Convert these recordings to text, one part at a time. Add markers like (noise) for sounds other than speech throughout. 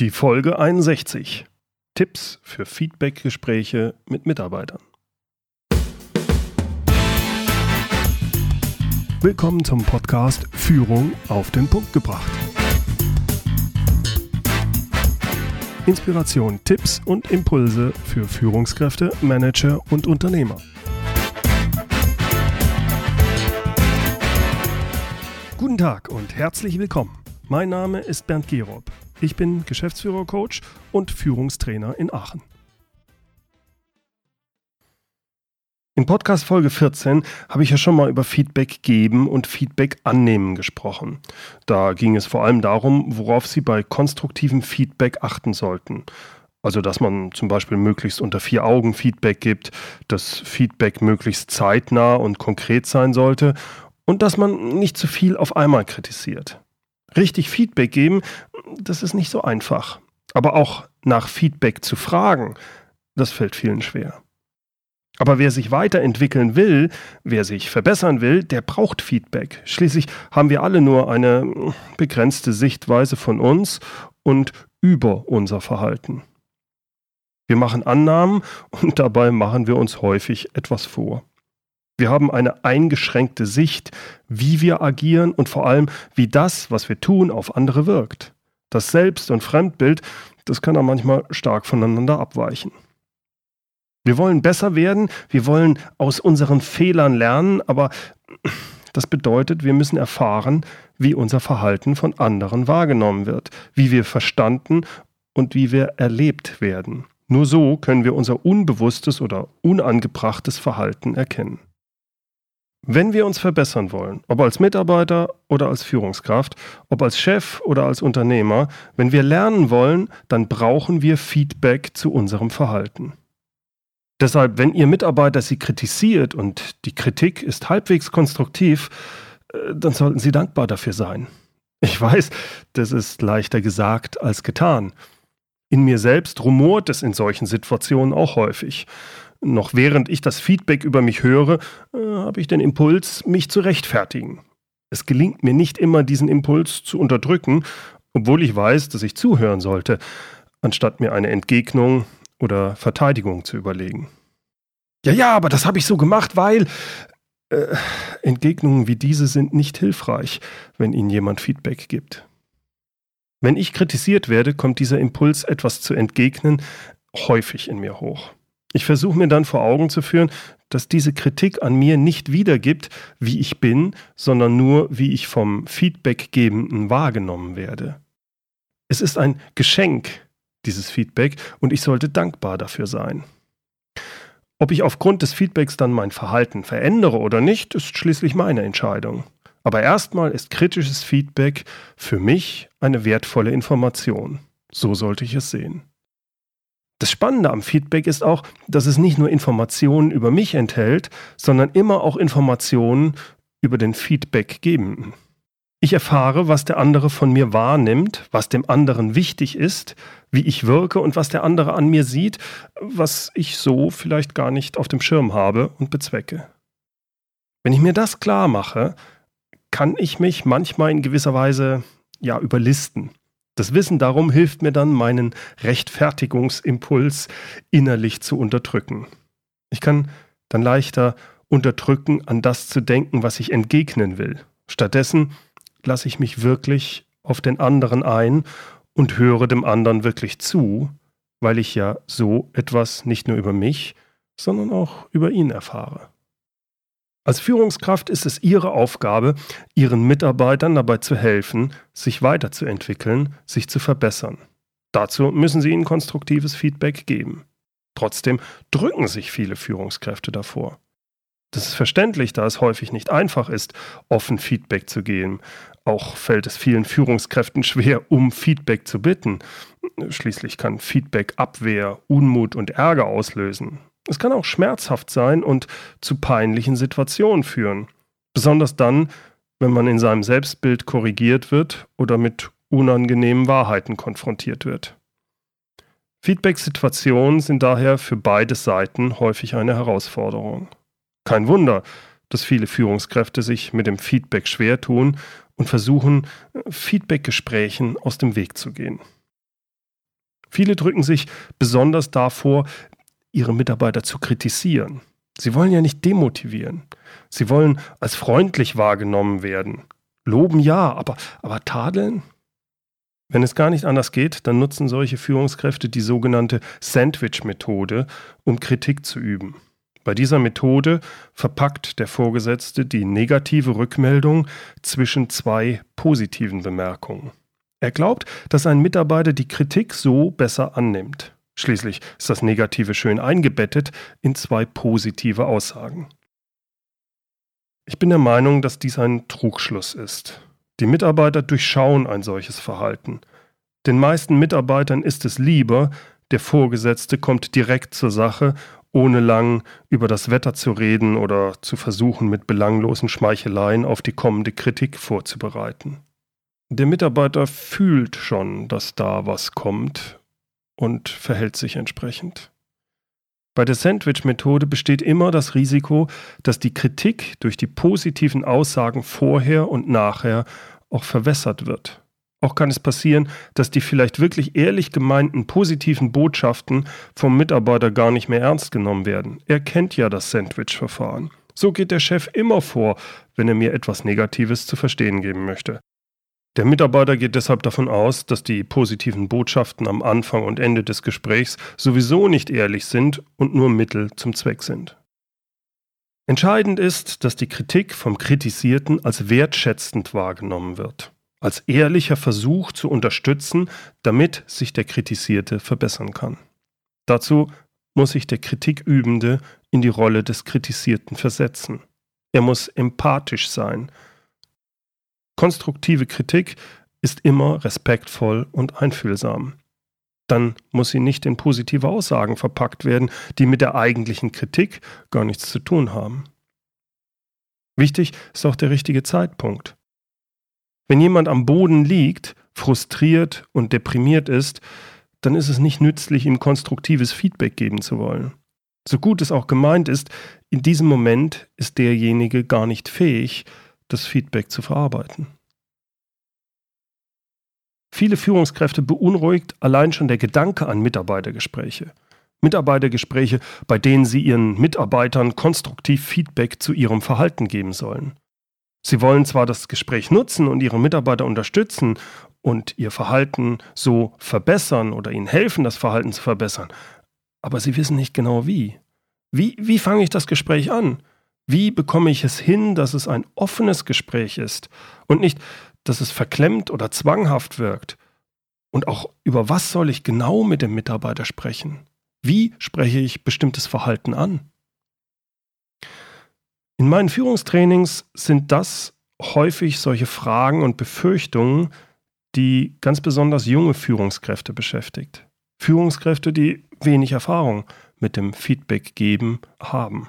Die Folge 61. Tipps für Feedbackgespräche mit Mitarbeitern. Willkommen zum Podcast Führung auf den Punkt gebracht. Inspiration, Tipps und Impulse für Führungskräfte, Manager und Unternehmer. Guten Tag und herzlich willkommen. Mein Name ist Bernd Gerob. Ich bin Geschäftsführer-Coach und Führungstrainer in Aachen. In Podcast Folge 14 habe ich ja schon mal über Feedback geben und Feedback annehmen gesprochen. Da ging es vor allem darum, worauf Sie bei konstruktivem Feedback achten sollten. Also, dass man zum Beispiel möglichst unter vier Augen Feedback gibt, dass Feedback möglichst zeitnah und konkret sein sollte und dass man nicht zu viel auf einmal kritisiert. Richtig Feedback geben, das ist nicht so einfach. Aber auch nach Feedback zu fragen, das fällt vielen schwer. Aber wer sich weiterentwickeln will, wer sich verbessern will, der braucht Feedback. Schließlich haben wir alle nur eine begrenzte Sichtweise von uns und über unser Verhalten. Wir machen Annahmen und dabei machen wir uns häufig etwas vor. Wir haben eine eingeschränkte Sicht, wie wir agieren und vor allem, wie das, was wir tun, auf andere wirkt. Das Selbst- und Fremdbild, das kann auch manchmal stark voneinander abweichen. Wir wollen besser werden, wir wollen aus unseren Fehlern lernen, aber das bedeutet, wir müssen erfahren, wie unser Verhalten von anderen wahrgenommen wird, wie wir verstanden und wie wir erlebt werden. Nur so können wir unser unbewusstes oder unangebrachtes Verhalten erkennen. Wenn wir uns verbessern wollen, ob als Mitarbeiter oder als Führungskraft, ob als Chef oder als Unternehmer, wenn wir lernen wollen, dann brauchen wir Feedback zu unserem Verhalten. Deshalb, wenn Ihr Mitarbeiter Sie kritisiert und die Kritik ist halbwegs konstruktiv, äh, dann sollten Sie dankbar dafür sein. Ich weiß, das ist leichter gesagt als getan. In mir selbst rumort es in solchen Situationen auch häufig. Noch während ich das Feedback über mich höre, äh, habe ich den Impuls, mich zu rechtfertigen. Es gelingt mir nicht immer, diesen Impuls zu unterdrücken, obwohl ich weiß, dass ich zuhören sollte, anstatt mir eine Entgegnung oder Verteidigung zu überlegen. Ja, ja, aber das habe ich so gemacht, weil äh, Entgegnungen wie diese sind nicht hilfreich, wenn Ihnen jemand Feedback gibt. Wenn ich kritisiert werde, kommt dieser Impuls, etwas zu entgegnen, häufig in mir hoch. Ich versuche mir dann vor Augen zu führen, dass diese Kritik an mir nicht wiedergibt, wie ich bin, sondern nur, wie ich vom Feedbackgebenden wahrgenommen werde. Es ist ein Geschenk, dieses Feedback, und ich sollte dankbar dafür sein. Ob ich aufgrund des Feedbacks dann mein Verhalten verändere oder nicht, ist schließlich meine Entscheidung. Aber erstmal ist kritisches Feedback für mich eine wertvolle Information. So sollte ich es sehen. Das Spannende am Feedback ist auch, dass es nicht nur Informationen über mich enthält, sondern immer auch Informationen über den Feedbackgebenden. Ich erfahre, was der andere von mir wahrnimmt, was dem anderen wichtig ist, wie ich wirke und was der andere an mir sieht, was ich so vielleicht gar nicht auf dem Schirm habe und bezwecke. Wenn ich mir das klar mache, kann ich mich manchmal in gewisser Weise ja überlisten. Das Wissen darum hilft mir dann, meinen Rechtfertigungsimpuls innerlich zu unterdrücken. Ich kann dann leichter unterdrücken, an das zu denken, was ich entgegnen will. Stattdessen lasse ich mich wirklich auf den anderen ein und höre dem anderen wirklich zu, weil ich ja so etwas nicht nur über mich, sondern auch über ihn erfahre. Als Führungskraft ist es Ihre Aufgabe, Ihren Mitarbeitern dabei zu helfen, sich weiterzuentwickeln, sich zu verbessern. Dazu müssen Sie ihnen konstruktives Feedback geben. Trotzdem drücken sich viele Führungskräfte davor. Das ist verständlich, da es häufig nicht einfach ist, offen Feedback zu geben. Auch fällt es vielen Führungskräften schwer, um Feedback zu bitten. Schließlich kann Feedback Abwehr, Unmut und Ärger auslösen. Es kann auch schmerzhaft sein und zu peinlichen Situationen führen. Besonders dann, wenn man in seinem Selbstbild korrigiert wird oder mit unangenehmen Wahrheiten konfrontiert wird. Feedback-Situationen sind daher für beide Seiten häufig eine Herausforderung. Kein Wunder, dass viele Führungskräfte sich mit dem Feedback schwer tun und versuchen, Feedback-Gesprächen aus dem Weg zu gehen. Viele drücken sich besonders davor, ihre Mitarbeiter zu kritisieren. Sie wollen ja nicht demotivieren. Sie wollen als freundlich wahrgenommen werden. Loben ja, aber, aber tadeln? Wenn es gar nicht anders geht, dann nutzen solche Führungskräfte die sogenannte Sandwich-Methode, um Kritik zu üben. Bei dieser Methode verpackt der Vorgesetzte die negative Rückmeldung zwischen zwei positiven Bemerkungen. Er glaubt, dass ein Mitarbeiter die Kritik so besser annimmt. Schließlich ist das Negative schön eingebettet in zwei positive Aussagen. Ich bin der Meinung, dass dies ein Trugschluss ist. Die Mitarbeiter durchschauen ein solches Verhalten. Den meisten Mitarbeitern ist es lieber, der Vorgesetzte kommt direkt zur Sache, ohne lang über das Wetter zu reden oder zu versuchen, mit belanglosen Schmeicheleien auf die kommende Kritik vorzubereiten. Der Mitarbeiter fühlt schon, dass da was kommt und verhält sich entsprechend. Bei der Sandwich-Methode besteht immer das Risiko, dass die Kritik durch die positiven Aussagen vorher und nachher auch verwässert wird. Auch kann es passieren, dass die vielleicht wirklich ehrlich gemeinten positiven Botschaften vom Mitarbeiter gar nicht mehr ernst genommen werden. Er kennt ja das Sandwich-Verfahren. So geht der Chef immer vor, wenn er mir etwas Negatives zu verstehen geben möchte. Der Mitarbeiter geht deshalb davon aus, dass die positiven Botschaften am Anfang und Ende des Gesprächs sowieso nicht ehrlich sind und nur Mittel zum Zweck sind. Entscheidend ist, dass die Kritik vom Kritisierten als wertschätzend wahrgenommen wird, als ehrlicher Versuch zu unterstützen, damit sich der Kritisierte verbessern kann. Dazu muss sich der Kritikübende in die Rolle des Kritisierten versetzen. Er muss empathisch sein, Konstruktive Kritik ist immer respektvoll und einfühlsam. Dann muss sie nicht in positive Aussagen verpackt werden, die mit der eigentlichen Kritik gar nichts zu tun haben. Wichtig ist auch der richtige Zeitpunkt. Wenn jemand am Boden liegt, frustriert und deprimiert ist, dann ist es nicht nützlich, ihm konstruktives Feedback geben zu wollen. So gut es auch gemeint ist, in diesem Moment ist derjenige gar nicht fähig, das Feedback zu verarbeiten. Viele Führungskräfte beunruhigt allein schon der Gedanke an Mitarbeitergespräche. Mitarbeitergespräche, bei denen sie ihren Mitarbeitern konstruktiv Feedback zu ihrem Verhalten geben sollen. Sie wollen zwar das Gespräch nutzen und ihre Mitarbeiter unterstützen und ihr Verhalten so verbessern oder ihnen helfen, das Verhalten zu verbessern, aber sie wissen nicht genau wie. Wie, wie fange ich das Gespräch an? Wie bekomme ich es hin, dass es ein offenes Gespräch ist und nicht, dass es verklemmt oder zwanghaft wirkt? Und auch über was soll ich genau mit dem Mitarbeiter sprechen? Wie spreche ich bestimmtes Verhalten an? In meinen Führungstrainings sind das häufig solche Fragen und Befürchtungen, die ganz besonders junge Führungskräfte beschäftigt. Führungskräfte, die wenig Erfahrung mit dem Feedback geben haben.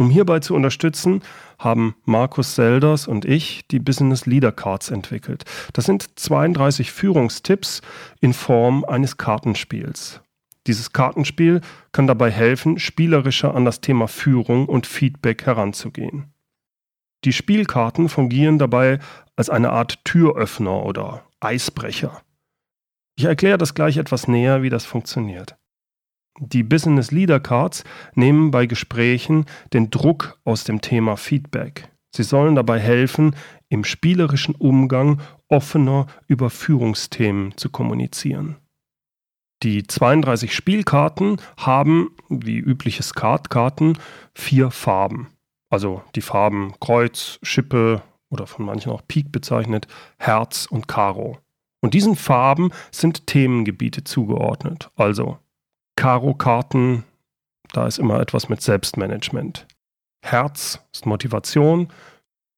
Um hierbei zu unterstützen, haben Markus Selders und ich die Business Leader Cards entwickelt. Das sind 32 Führungstipps in Form eines Kartenspiels. Dieses Kartenspiel kann dabei helfen, spielerischer an das Thema Führung und Feedback heranzugehen. Die Spielkarten fungieren dabei als eine Art Türöffner oder Eisbrecher. Ich erkläre das gleich etwas näher, wie das funktioniert. Die Business Leader Cards nehmen bei Gesprächen den Druck aus dem Thema Feedback. Sie sollen dabei helfen, im spielerischen Umgang offener über Führungsthemen zu kommunizieren. Die 32 Spielkarten haben, wie übliche Skatkarten, vier Farben. Also die Farben Kreuz, Schippe oder von manchen auch Pik bezeichnet, Herz und Karo. Und diesen Farben sind Themengebiete zugeordnet. Also Karo-Karten, da ist immer etwas mit Selbstmanagement. Herz ist Motivation,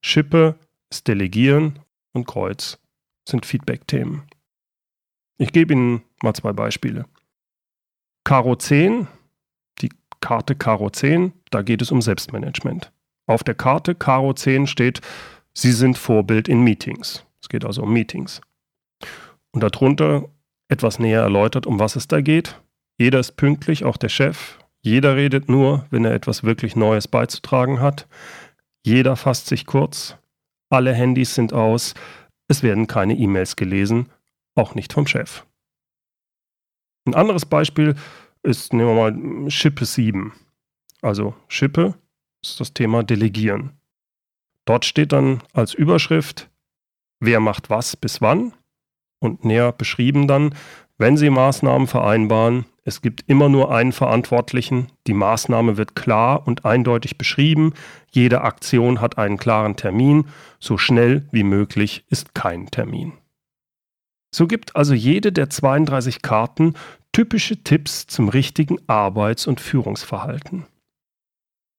Schippe ist Delegieren und Kreuz sind Feedback-Themen. Ich gebe Ihnen mal zwei Beispiele. Karo 10, die Karte Karo 10, da geht es um Selbstmanagement. Auf der Karte Karo 10 steht, Sie sind Vorbild in Meetings. Es geht also um Meetings. Und darunter etwas näher erläutert, um was es da geht. Jeder ist pünktlich, auch der Chef. Jeder redet nur, wenn er etwas wirklich Neues beizutragen hat. Jeder fasst sich kurz. Alle Handys sind aus. Es werden keine E-Mails gelesen, auch nicht vom Chef. Ein anderes Beispiel ist, nehmen wir mal Schippe 7. Also Schippe ist das Thema Delegieren. Dort steht dann als Überschrift, wer macht was bis wann und näher beschrieben dann, wenn Sie Maßnahmen vereinbaren, es gibt immer nur einen Verantwortlichen, die Maßnahme wird klar und eindeutig beschrieben, jede Aktion hat einen klaren Termin, so schnell wie möglich ist kein Termin. So gibt also jede der 32 Karten typische Tipps zum richtigen Arbeits- und Führungsverhalten.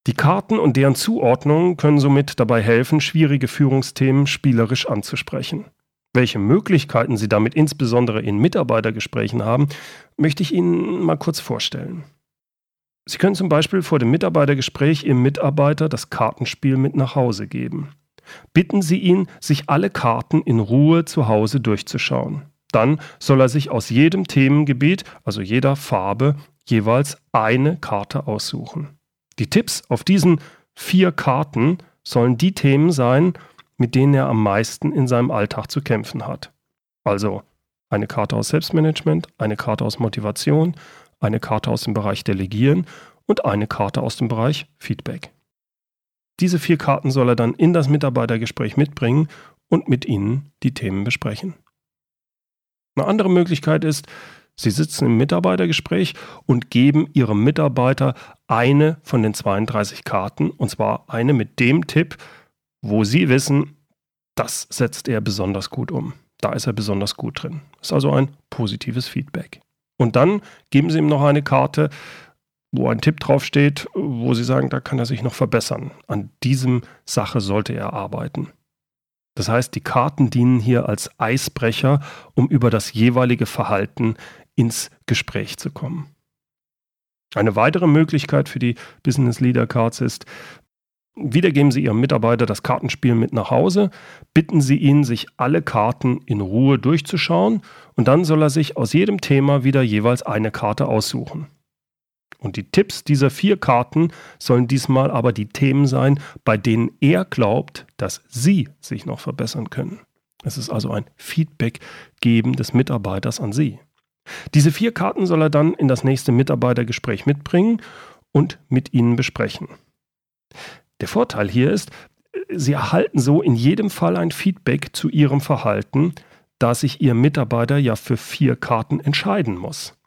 Die Karten und deren Zuordnung können somit dabei helfen, schwierige Führungsthemen spielerisch anzusprechen. Welche Möglichkeiten Sie damit insbesondere in Mitarbeitergesprächen haben, möchte ich Ihnen mal kurz vorstellen. Sie können zum Beispiel vor dem Mitarbeitergespräch Ihrem Mitarbeiter das Kartenspiel mit nach Hause geben. Bitten Sie ihn, sich alle Karten in Ruhe zu Hause durchzuschauen. Dann soll er sich aus jedem Themengebiet, also jeder Farbe, jeweils eine Karte aussuchen. Die Tipps auf diesen vier Karten sollen die Themen sein, mit denen er am meisten in seinem Alltag zu kämpfen hat. Also eine Karte aus Selbstmanagement, eine Karte aus Motivation, eine Karte aus dem Bereich Delegieren und eine Karte aus dem Bereich Feedback. Diese vier Karten soll er dann in das Mitarbeitergespräch mitbringen und mit Ihnen die Themen besprechen. Eine andere Möglichkeit ist, Sie sitzen im Mitarbeitergespräch und geben Ihrem Mitarbeiter eine von den 32 Karten, und zwar eine mit dem Tipp, wo Sie wissen, das setzt er besonders gut um. Da ist er besonders gut drin. Das ist also ein positives Feedback. Und dann geben Sie ihm noch eine Karte, wo ein Tipp draufsteht, wo Sie sagen, da kann er sich noch verbessern. An diesem Sache sollte er arbeiten. Das heißt, die Karten dienen hier als Eisbrecher, um über das jeweilige Verhalten ins Gespräch zu kommen. Eine weitere Möglichkeit für die Business Leader Cards ist, wieder geben Sie Ihrem Mitarbeiter das Kartenspiel mit nach Hause, bitten Sie ihn, sich alle Karten in Ruhe durchzuschauen und dann soll er sich aus jedem Thema wieder jeweils eine Karte aussuchen. Und die Tipps dieser vier Karten sollen diesmal aber die Themen sein, bei denen er glaubt, dass Sie sich noch verbessern können. Es ist also ein Feedback geben des Mitarbeiters an Sie. Diese vier Karten soll er dann in das nächste Mitarbeitergespräch mitbringen und mit Ihnen besprechen. Der Vorteil hier ist, Sie erhalten so in jedem Fall ein Feedback zu Ihrem Verhalten, da sich Ihr Mitarbeiter ja für vier Karten entscheiden muss.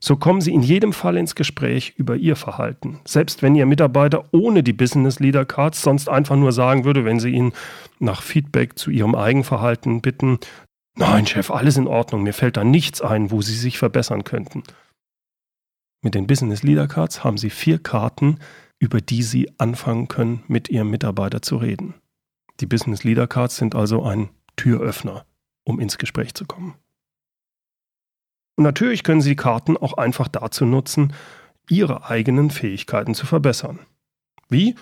So kommen Sie in jedem Fall ins Gespräch über Ihr Verhalten. Selbst wenn Ihr Mitarbeiter ohne die Business Leader Cards sonst einfach nur sagen würde, wenn Sie ihn nach Feedback zu Ihrem Eigenverhalten bitten, Nein, Chef, alles in Ordnung. Mir fällt da nichts ein, wo Sie sich verbessern könnten. Mit den Business Leader Cards haben Sie vier Karten, über die Sie anfangen können, mit Ihrem Mitarbeiter zu reden. Die Business Leader Cards sind also ein Türöffner, um ins Gespräch zu kommen. Und natürlich können Sie die Karten auch einfach dazu nutzen, Ihre eigenen Fähigkeiten zu verbessern. Wie?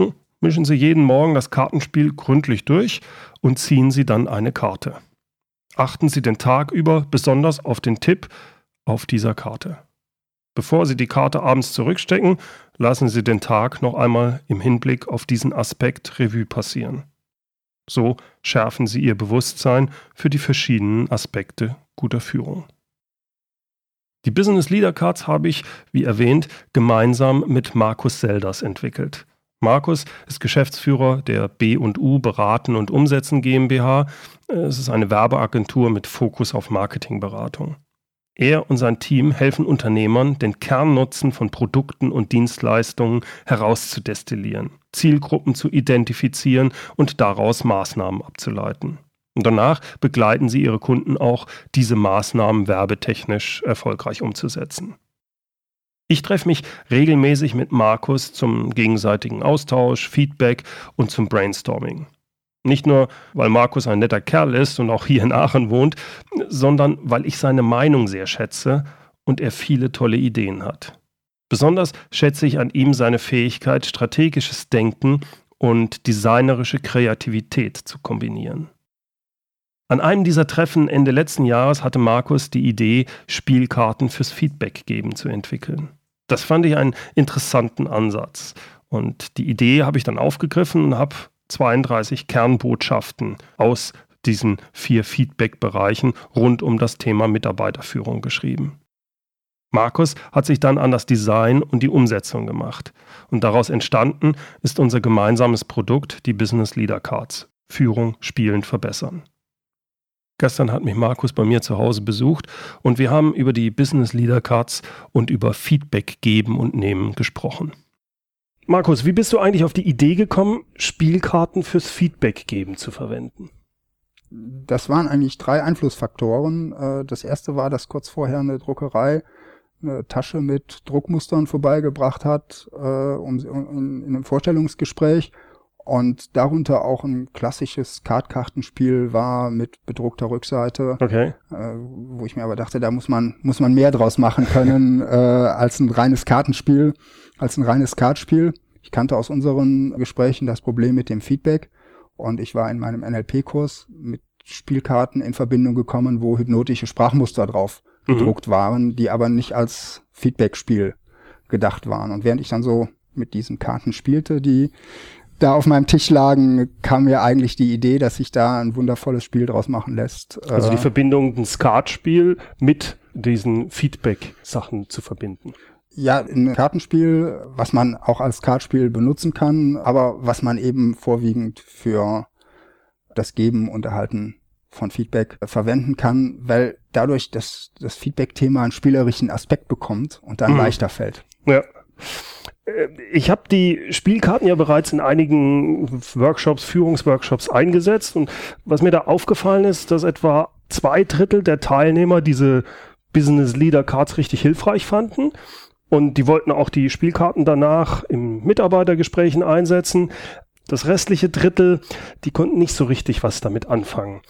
Hm, mischen Sie jeden Morgen das Kartenspiel gründlich durch und ziehen Sie dann eine Karte. Achten Sie den Tag über besonders auf den Tipp auf dieser Karte. Bevor Sie die Karte abends zurückstecken, lassen Sie den Tag noch einmal im Hinblick auf diesen Aspekt Revue passieren. So schärfen Sie Ihr Bewusstsein für die verschiedenen Aspekte guter Führung. Die Business Leader Cards habe ich, wie erwähnt, gemeinsam mit Markus Selders entwickelt. Markus ist Geschäftsführer der B&U Beraten und Umsetzen GmbH. Es ist eine Werbeagentur mit Fokus auf Marketingberatung. Er und sein Team helfen Unternehmern, den Kernnutzen von Produkten und Dienstleistungen herauszudestillieren, Zielgruppen zu identifizieren und daraus Maßnahmen abzuleiten. Und danach begleiten sie ihre Kunden auch, diese Maßnahmen werbetechnisch erfolgreich umzusetzen. Ich treffe mich regelmäßig mit Markus zum gegenseitigen Austausch, Feedback und zum Brainstorming. Nicht nur, weil Markus ein netter Kerl ist und auch hier in Aachen wohnt, sondern weil ich seine Meinung sehr schätze und er viele tolle Ideen hat. Besonders schätze ich an ihm seine Fähigkeit, strategisches Denken und designerische Kreativität zu kombinieren. An einem dieser Treffen Ende letzten Jahres hatte Markus die Idee, Spielkarten fürs Feedback geben zu entwickeln. Das fand ich einen interessanten Ansatz. Und die Idee habe ich dann aufgegriffen und habe 32 Kernbotschaften aus diesen vier Feedback-Bereichen rund um das Thema Mitarbeiterführung geschrieben. Markus hat sich dann an das Design und die Umsetzung gemacht. Und daraus entstanden ist unser gemeinsames Produkt, die Business Leader Cards. Führung spielend verbessern. Gestern hat mich Markus bei mir zu Hause besucht und wir haben über die Business Leader Cards und über Feedback geben und nehmen gesprochen. Markus, wie bist du eigentlich auf die Idee gekommen, Spielkarten fürs Feedback geben zu verwenden? Das waren eigentlich drei Einflussfaktoren. Äh, das erste war, dass kurz vorher eine Druckerei eine Tasche mit Druckmustern vorbeigebracht hat äh, um, in, in einem Vorstellungsgespräch und darunter auch ein klassisches Kartkartenspiel war mit bedruckter Rückseite, okay. äh, wo ich mir aber dachte, da muss man muss man mehr draus machen können (laughs) äh, als ein reines Kartenspiel, als ein reines Kartspiel. Ich kannte aus unseren Gesprächen das Problem mit dem Feedback und ich war in meinem NLP-Kurs mit Spielkarten in Verbindung gekommen, wo hypnotische Sprachmuster drauf mhm. gedruckt waren, die aber nicht als Feedback-Spiel gedacht waren. Und während ich dann so mit diesen Karten spielte, die da auf meinem Tisch lagen, kam mir eigentlich die Idee, dass sich da ein wundervolles Spiel draus machen lässt. Also die äh, Verbindung, ein Skatspiel mit diesen Feedback-Sachen zu verbinden. Ja, ein Kartenspiel, was man auch als Kartspiel benutzen kann, aber was man eben vorwiegend für das Geben und Erhalten von Feedback verwenden kann, weil dadurch das, das Feedback-Thema einen spielerischen Aspekt bekommt und dann mhm. leichter fällt. Ja. Äh, ich habe die Spielkarten ja bereits in einigen Workshops, Führungsworkshops eingesetzt und was mir da aufgefallen ist, dass etwa zwei Drittel der Teilnehmer diese Business Leader Cards richtig hilfreich fanden und die wollten auch die Spielkarten danach im Mitarbeitergesprächen einsetzen. Das restliche Drittel, die konnten nicht so richtig was damit anfangen.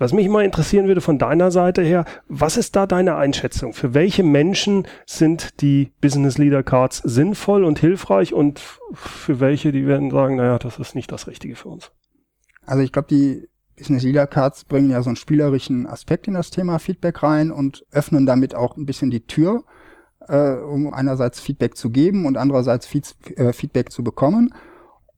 Was mich mal interessieren würde von deiner Seite her, was ist da deine Einschätzung? Für welche Menschen sind die Business Leader Cards sinnvoll und hilfreich und für welche, die werden sagen, naja, das ist nicht das Richtige für uns? Also ich glaube, die Business Leader Cards bringen ja so einen spielerischen Aspekt in das Thema Feedback rein und öffnen damit auch ein bisschen die Tür, äh, um einerseits Feedback zu geben und andererseits äh, Feedback zu bekommen.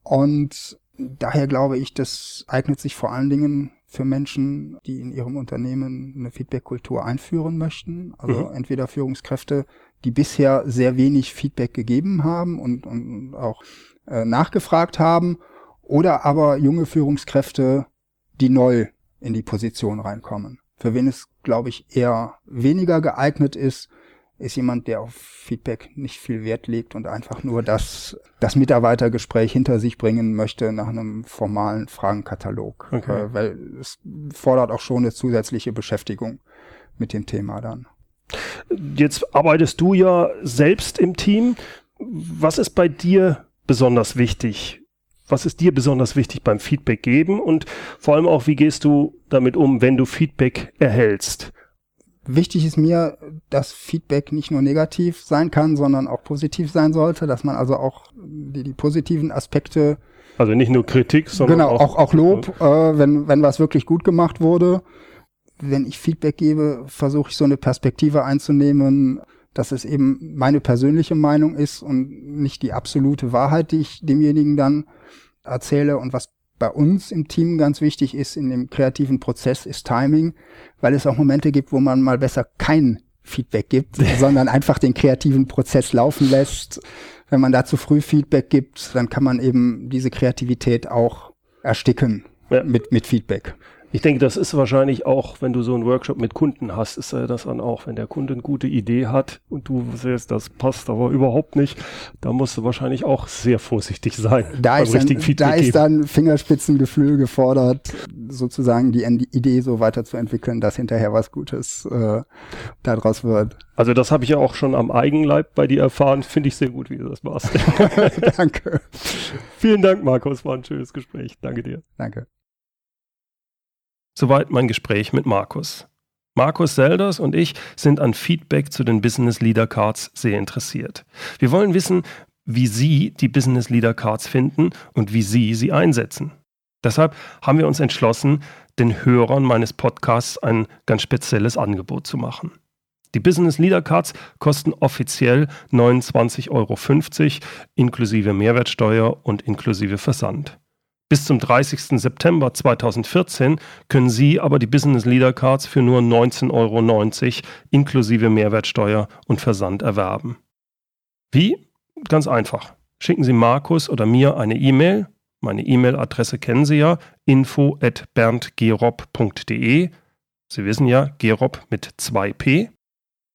Und daher glaube ich, das eignet sich vor allen Dingen für Menschen, die in ihrem Unternehmen eine Feedback-Kultur einführen möchten. Also mhm. entweder Führungskräfte, die bisher sehr wenig Feedback gegeben haben und, und auch äh, nachgefragt haben, oder aber junge Führungskräfte, die neu in die Position reinkommen. Für wen es, glaube ich, eher weniger geeignet ist, ist jemand, der auf Feedback nicht viel Wert legt und einfach nur das, das Mitarbeitergespräch hinter sich bringen möchte nach einem formalen Fragenkatalog. Okay. Äh, weil es fordert auch schon eine zusätzliche Beschäftigung mit dem Thema dann. Jetzt arbeitest du ja selbst im Team. Was ist bei dir besonders wichtig? Was ist dir besonders wichtig beim Feedback geben? Und vor allem auch, wie gehst du damit um, wenn du Feedback erhältst? Wichtig ist mir, dass Feedback nicht nur negativ sein kann, sondern auch positiv sein sollte, dass man also auch die, die positiven Aspekte also nicht nur Kritik, sondern genau, auch, auch, auch Lob, äh, wenn, wenn was wirklich gut gemacht wurde. Wenn ich Feedback gebe, versuche ich so eine Perspektive einzunehmen, dass es eben meine persönliche Meinung ist und nicht die absolute Wahrheit, die ich demjenigen dann erzähle. Und was bei uns im Team ganz wichtig ist in dem kreativen Prozess, ist Timing, weil es auch Momente gibt, wo man mal besser kein Feedback gibt, (laughs) sondern einfach den kreativen Prozess laufen lässt. Wenn man da zu früh Feedback gibt, dann kann man eben diese Kreativität auch ersticken ja. mit, mit Feedback. Ich denke, das ist wahrscheinlich auch, wenn du so einen Workshop mit Kunden hast, ist das dann auch, wenn der Kunde eine gute Idee hat und du siehst, das passt aber überhaupt nicht, da musst du wahrscheinlich auch sehr vorsichtig sein. Da, ist dann, da ist dann Fingerspitzengefühl gefordert, sozusagen die Idee so weiterzuentwickeln, dass hinterher was Gutes äh, daraus wird. Also das habe ich ja auch schon am Eigenleib bei dir erfahren. Finde ich sehr gut, wie du das machst. (laughs) Danke. Vielen Dank, Markus. War ein schönes Gespräch. Danke dir. Danke. Soweit mein Gespräch mit Markus. Markus Selders und ich sind an Feedback zu den Business Leader Cards sehr interessiert. Wir wollen wissen, wie Sie die Business Leader Cards finden und wie Sie sie einsetzen. Deshalb haben wir uns entschlossen, den Hörern meines Podcasts ein ganz spezielles Angebot zu machen. Die Business Leader Cards kosten offiziell 29,50 Euro inklusive Mehrwertsteuer und inklusive Versand. Bis zum 30. September 2014 können Sie aber die Business Leader Cards für nur 19,90 Euro inklusive Mehrwertsteuer und Versand erwerben. Wie? Ganz einfach. Schicken Sie Markus oder mir eine E-Mail. Meine E-Mail-Adresse kennen Sie ja, info at berndgerob.de. Sie wissen ja, Gerob mit 2p.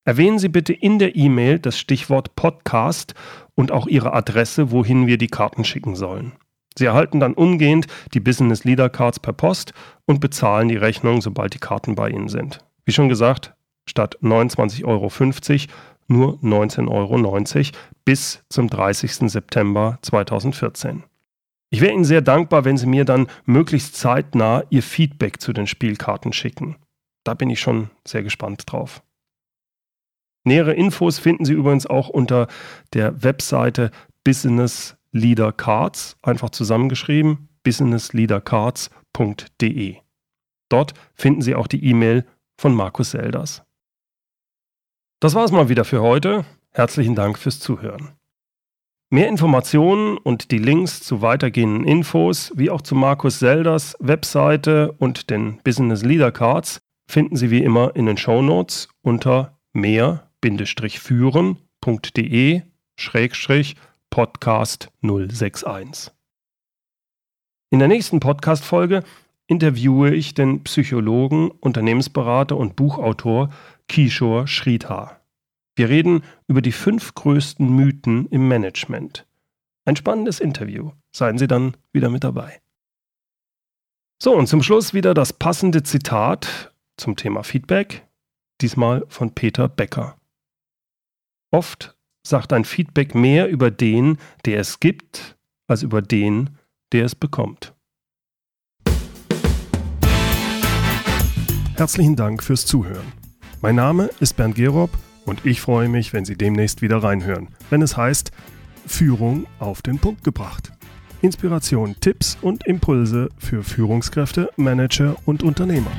Erwähnen Sie bitte in der E-Mail das Stichwort Podcast und auch Ihre Adresse, wohin wir die Karten schicken sollen. Sie erhalten dann umgehend die Business Leader Cards per Post und bezahlen die Rechnung, sobald die Karten bei Ihnen sind. Wie schon gesagt, statt 29,50 Euro nur 19,90 Euro bis zum 30. September 2014. Ich wäre Ihnen sehr dankbar, wenn Sie mir dann möglichst zeitnah Ihr Feedback zu den Spielkarten schicken. Da bin ich schon sehr gespannt drauf. Nähere Infos finden Sie übrigens auch unter der Webseite Business Leader Cards, einfach zusammengeschrieben, businessleadercards.de. Dort finden Sie auch die E-Mail von Markus Selders. Das war's mal wieder für heute. Herzlichen Dank fürs Zuhören. Mehr Informationen und die Links zu weitergehenden Infos, wie auch zu Markus Selders Webseite und den Business Leader Cards, finden Sie wie immer in den Show Notes unter mehr-führen.de Podcast 061. In der nächsten Podcast-Folge interviewe ich den Psychologen, Unternehmensberater und Buchautor Kishore Sridhar. Wir reden über die fünf größten Mythen im Management. Ein spannendes Interview. Seien Sie dann wieder mit dabei. So, und zum Schluss wieder das passende Zitat zum Thema Feedback, diesmal von Peter Becker. Oft sagt ein Feedback mehr über den, der es gibt, als über den, der es bekommt. Herzlichen Dank fürs Zuhören. Mein Name ist Bernd Gerob und ich freue mich, wenn Sie demnächst wieder reinhören, wenn es heißt Führung auf den Punkt gebracht. Inspiration, Tipps und Impulse für Führungskräfte, Manager und Unternehmer.